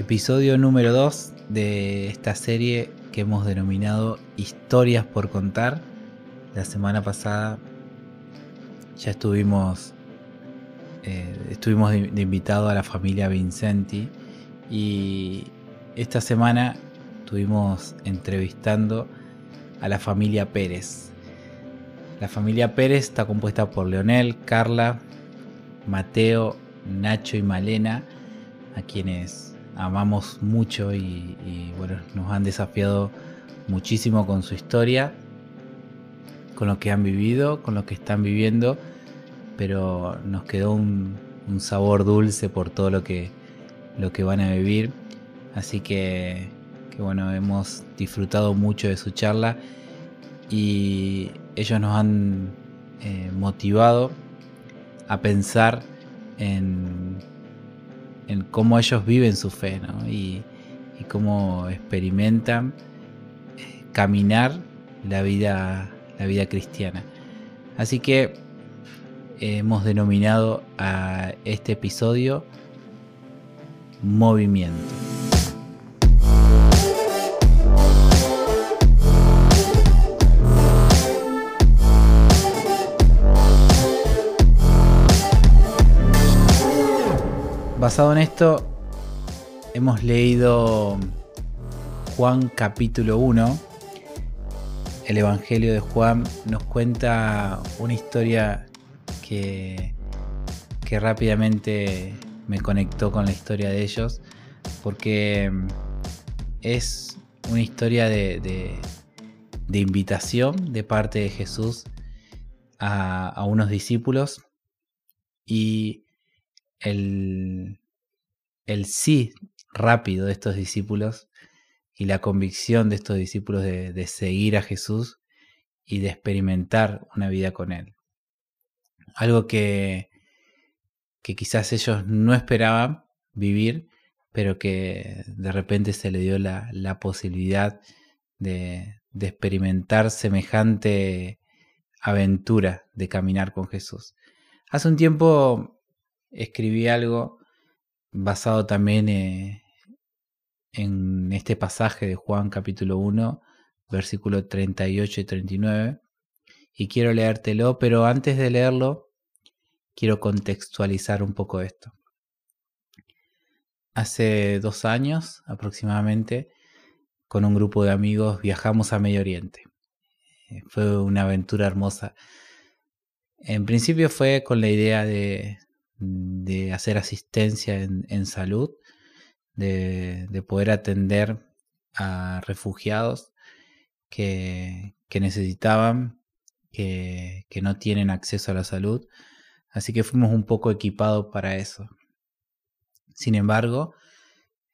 Episodio número 2 de esta serie que hemos denominado Historias por contar. La semana pasada ya estuvimos, eh, estuvimos de, de invitado a la familia Vincenti y esta semana estuvimos entrevistando a la familia Pérez. La familia Pérez está compuesta por Leonel, Carla, Mateo, Nacho y Malena, a quienes amamos mucho y, bueno, nos han desafiado muchísimo con su historia, con lo que han vivido, con lo que están viviendo, pero nos quedó un, un sabor dulce por todo lo que, lo que van a vivir. Así que, que bueno, hemos disfrutado mucho de su charla y ellos nos han eh, motivado a pensar en, en, cómo ellos viven su fe ¿no? y, cómo experimentan eh, caminar la vida, la vida cristiana. Así que eh, hemos denominado a este episodio Movimiento. Basado en esto, hemos leído Juan capítulo 1. El Evangelio de Juan nos cuenta una historia que, que rápidamente me conectó con la historia de ellos porque es una historia de, de, de invitación de parte de Jesús a, a unos discípulos y el, el sí rápido de estos discípulos y la convicción de estos discípulos de, de, seguir a Jesús y de experimentar una vida con Él. Algo que, que quizás ellos no esperaban vivir, pero que de repente se le dio la, la posibilidad de, de experimentar semejante aventura de caminar con Jesús. Hace un tiempo escribí algo basado también eh, en este pasaje de Juan capítulo 1, versículo 38 y 39, y quiero leértelo, pero antes de leerlo, quiero contextualizar un poco esto. Hace dos años aproximadamente, con un grupo de amigos, viajamos a Medio Oriente. Fue una aventura hermosa. En principio fue con la idea de, de hacer asistencia en, en salud, de, de, poder atender a refugiados que, que necesitaban, que, que, no tienen acceso a la salud. Así que fuimos un poco equipados para eso. Sin embargo,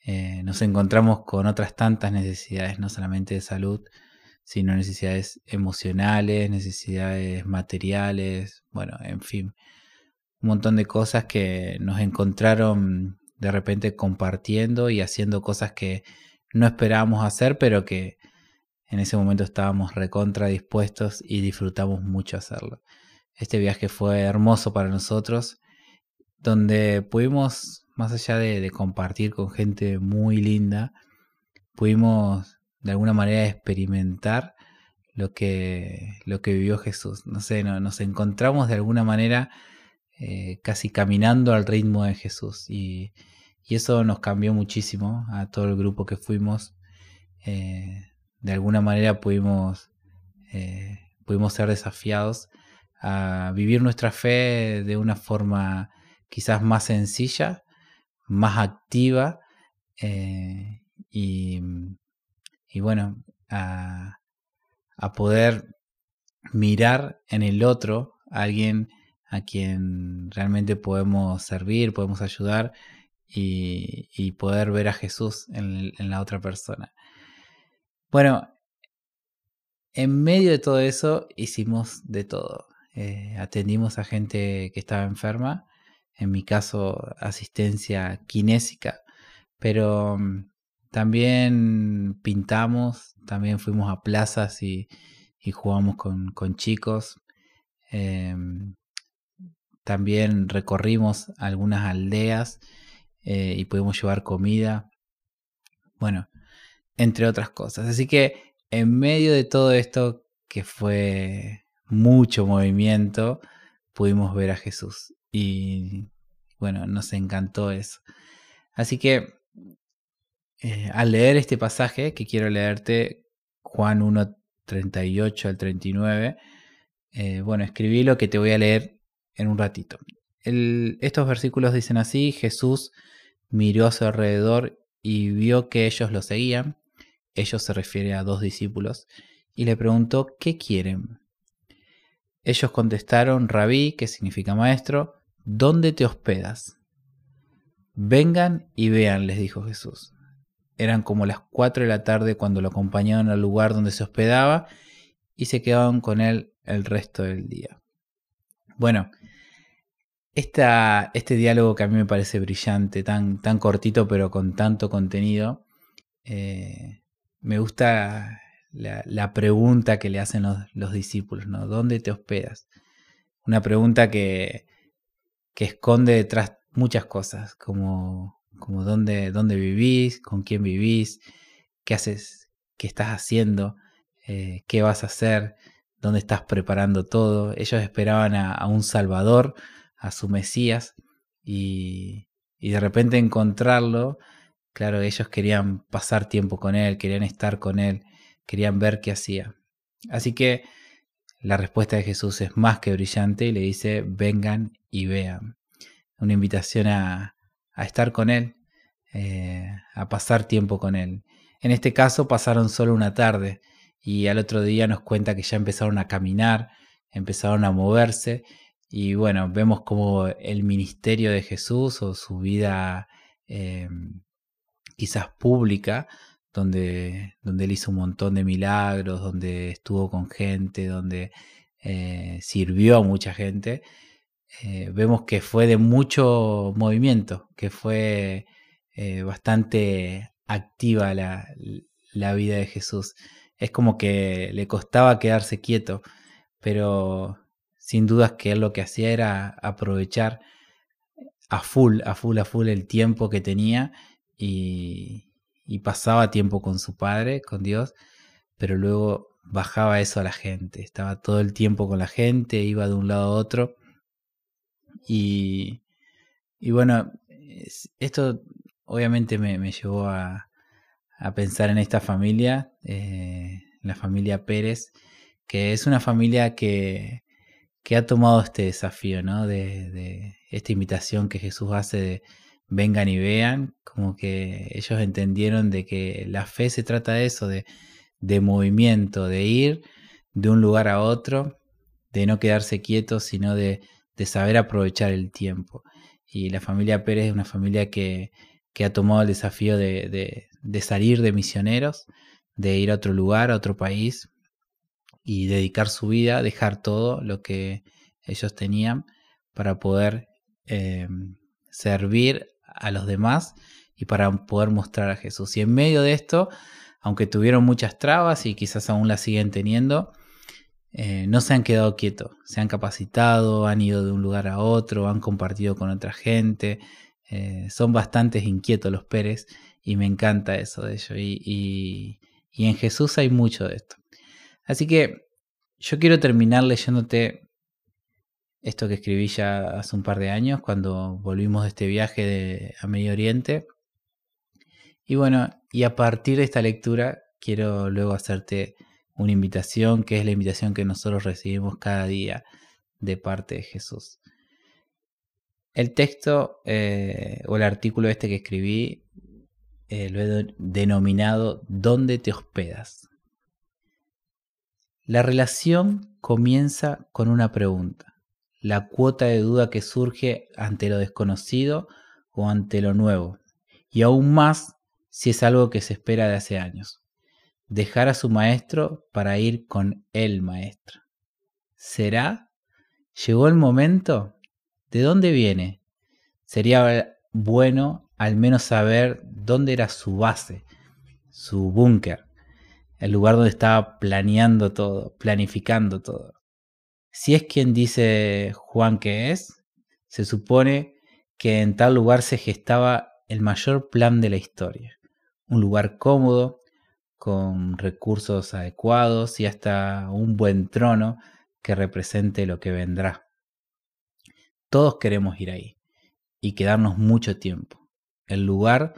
eh, nos encontramos con otras tantas necesidades, no solamente de salud, sino necesidades emocionales, necesidades materiales, bueno, en fin un montón de cosas que nos encontraron de repente compartiendo y haciendo cosas que no esperábamos hacer, pero que en ese momento estábamos recontra dispuestos y disfrutamos mucho hacerlo. Este viaje fue hermoso para nosotros, donde pudimos, más allá de, compartir con gente muy linda, pudimos de alguna manera experimentar lo que, lo que vivió Jesús. No sé, no, nos encontramos de alguna manera eh, casi caminando al ritmo de Jesús. Y, y, eso nos cambió muchísimo a todo el grupo que fuimos. Eh, de alguna manera pudimos, eh, pudimos ser desafiados a vivir nuestra fe de una forma quizás más sencilla, más activa y, y, bueno, a, a poder mirar en el otro a alguien a quien realmente podemos servir, podemos ayudar y, poder ver a Jesús en, la otra persona. Bueno, en medio de todo eso hicimos de todo. Eh, atendimos a gente que estaba enferma, en mi caso asistencia kinésica, pero um, también pintamos, también fuimos a plazas y, jugamos con, chicos. Eh, también recorrimos algunas aldeas eh, y pudimos llevar comida Bueno, entre otras cosas. Así que en medio de todo esto que fue mucho movimiento, pudimos ver a Jesús. Y bueno, nos encantó eso. Así que eh, al leer este pasaje, que quiero leerte, Juan 1, 38 al 39, eh, bueno, escribí lo que te voy a leer en un ratito. estos versículos dicen así, Jesús miró a su alrededor y vio que ellos lo seguían, ellos se refiere a dos discípulos, y le preguntó, ¿qué quieren? Ellos contestaron, Rabí, que significa maestro, ¿dónde te hospedas? Vengan y vean, les dijo Jesús. Eran como las cuatro de la tarde cuando lo acompañaron al lugar donde se hospedaba y se quedaron con él el resto del día. Bueno, este diálogo que a mí me parece brillante, tan, cortito pero con tanto contenido, eh, me gusta la, pregunta que le hacen los, discípulos, ¿no? ¿Dónde te hospedas? Una pregunta que, que esconde detrás muchas cosas, como, como dónde, dónde vivís, con quién vivís, qué haces, qué estás haciendo, eh, qué vas a hacer, dónde estás preparando todo. Ellos esperaban a, un Salvador, a su Mesías, y, de repente encontrarlo, claro, ellos querían pasar tiempo con él, querían estar con él, querían ver qué hacía. Así que la respuesta de Jesús es más que brillante y le dice, vengan y vean. Una invitación a, a estar con Él, eh, a pasar tiempo con Él. En este caso pasaron solo una tarde y al otro día nos cuenta que ya empezaron a caminar, empezaron a moverse y bueno, vemos como el ministerio de Jesús o su vida eh, quizás pública, donde, donde él hizo un montón de milagros, donde estuvo con gente, donde eh, sirvió a mucha gente, eh, vemos que fue de mucho movimiento, que fue eh, bastante activa la, vida de Jesús. Es como que le costaba quedarse quieto, pero sin dudas que él lo que hacía era aprovechar a full, a full, a full el tiempo que tenía y, y pasaba tiempo con su padre, con Dios, pero luego bajaba eso a la gente, estaba todo el tiempo con la gente, iba de un lado a otro. Y, bueno, esto obviamente me, llevó a, pensar en esta familia, eh, la familia Pérez, que es una familia que, ha tomado este desafío, ¿no? De, esta invitación que Jesús hace de vengan y vean, como que ellos entendieron de que la fe se trata de eso, de, de movimiento, de ir de un lugar a otro, de no quedarse quietos, sino de, de saber aprovechar el tiempo. Y la familia Pérez es una familia que, ha tomado el desafío de, salir de misioneros, de ir a otro lugar, a otro país y dedicar su vida, dejar todo lo que ellos tenían para poder eh, servir a los demás y para poder mostrar a Jesús. Y en medio de esto, aunque tuvieron muchas trabas y quizás aún las siguen teniendo, eh, no se han quedado quietos, se han capacitado, han ido de un lugar a otro, han compartido con otra gente, eh, son bastante inquietos los Pérez y me encanta eso de ellos y, en Jesús hay mucho de esto. Así que yo quiero terminar leyéndote esto que escribí ya hace un par de años cuando volvimos de este viaje de, a Medio Oriente. Y bueno, y a partir de esta lectura quiero luego hacerte una invitación que es la invitación que nosotros recibimos cada día de parte de Jesús. El texto eh, o el artículo este que escribí eh, lo he denominado ¿Dónde te hospedas? La relación comienza con una pregunta, la cuota de duda que surge ante lo desconocido o ante lo nuevo, y aún más si es algo que se espera de hace años dejar a su maestro para ir con el maestro. ¿Será? ¿Llegó el momento? ¿De dónde viene? Sería bueno al menos saber dónde era su base, su búnker, el lugar donde estaba planeando todo, planificando todo. Si es quien dice Juan que es, se supone que en tal lugar se gestaba el mayor plan de la historia un lugar cómodo, con recursos adecuados y hasta un buen trono que represente lo que vendrá. Todos queremos ir ahí y quedarnos mucho tiempo. El lugar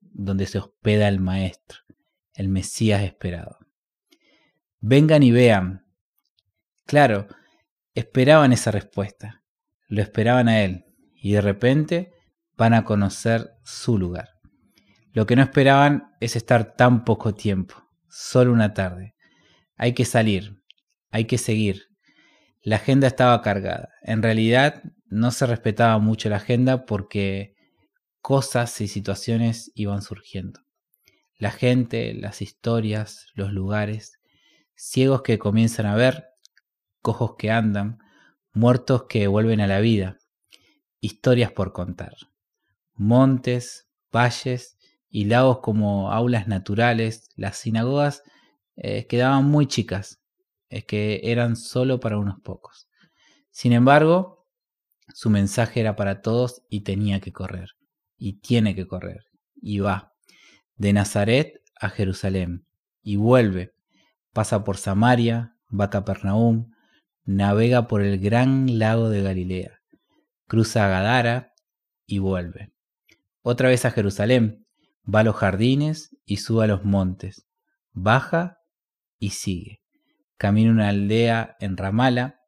donde se hospeda el Maestro, el Mesías esperado. Vengan y vean. Claro, esperaban esa respuesta, lo esperaban a Él y de repente van a conocer su lugar. Lo que no esperaban es estar tan poco tiempo, solo una tarde. Hay que salir, hay que seguir. La agenda estaba cargada. En realidad no se respetaba mucho la agenda porque cosas y situaciones iban surgiendo. La gente, las historias, los lugares, ciegos que comienzan a ver, cojos que andan, muertos que vuelven a la vida, historias por contar. Montes, valles y lagos como aulas naturales, las sinagogas eh, quedaban muy chicas, es que eran solo para unos pocos. Sin embargo, su mensaje era para todos y tenía que correr, y tiene que correr, y va, de Nazaret a Jerusalén, y vuelve, pasa por Samaria, va a Capernaum, navega por el gran lago de Galilea, cruza a Gadara y vuelve. Otra vez a Jerusalén, va a los jardines y sube a los montes, baja y sigue. Camina una aldea en Ramala,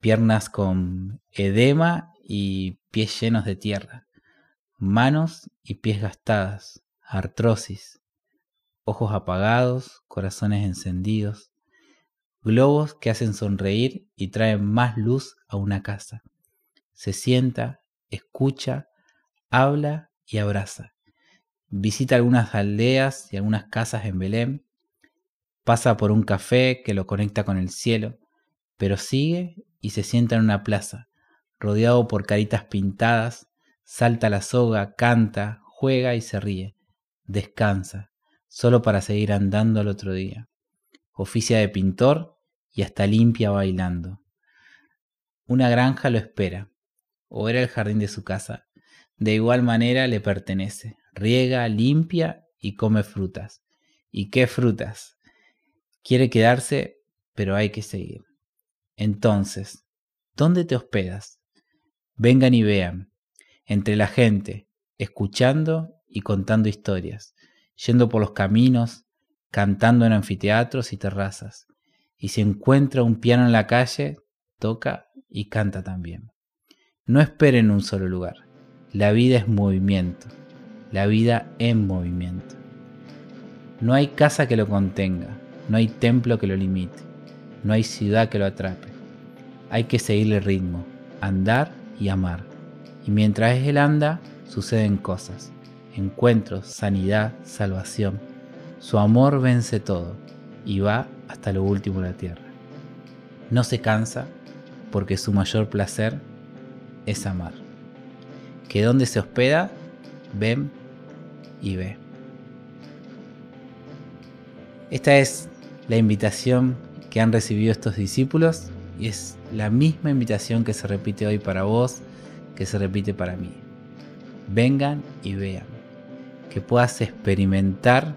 piernas con edema y pies llenos de tierra, manos y pies gastadas, artrosis, ojos apagados, corazones encendidos, globos que hacen sonreír y traen más luz a una casa. Se sienta, escucha, habla y abraza. Visita algunas aldeas y algunas casas en Belén. Pasa por un café que lo conecta con el cielo, pero sigue y se sienta en una plaza, rodeado por caritas pintadas, salta la soga, canta, juega y se ríe. Descansa, solo para seguir andando al otro día. Oficia de pintor y hasta limpia bailando. Una granja lo espera, o era el jardín de su casa. De igual manera le pertenece, riega, limpia y come frutas. ¿Y qué frutas? Quiere quedarse, pero hay que seguir. Entonces, ¿dónde te hospedas? Vengan y vean, entre la gente, escuchando y contando historias, yendo por los caminos, cantando en anfiteatros y terrazas. Y si encuentra un piano en la calle, toca y canta también. No esperen un solo lugar. La vida es movimiento la vida en movimiento. No hay casa que lo contenga, no hay templo que lo limite, no hay ciudad que lo atrape. Hay que seguirle ritmo, andar y amar. Y mientras él anda, suceden cosas, encuentros, sanidad, salvación. Su amor vence todo y va hasta lo último de la tierra. No se cansa porque su mayor placer es amar. Que donde se hospeda ven y ve. Esta es la invitación que han recibido estos discípulos y es la misma invitación que se repite hoy para vos, que se repite para mí. Vengan y vean, que puedas experimentar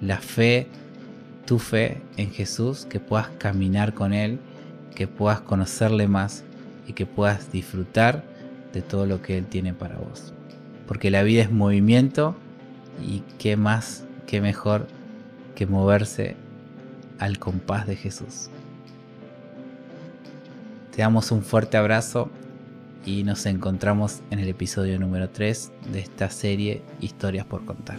la fe, tu fe en Jesús, que puedas caminar con Él, que puedas conocerle más y que puedas disfrutar de todo lo que Él tiene para vos porque la vida es movimiento y qué más, qué mejor que moverse al compás de Jesús. Te damos un fuerte abrazo y nos encontramos en el episodio número 3 de esta serie Historias por contar.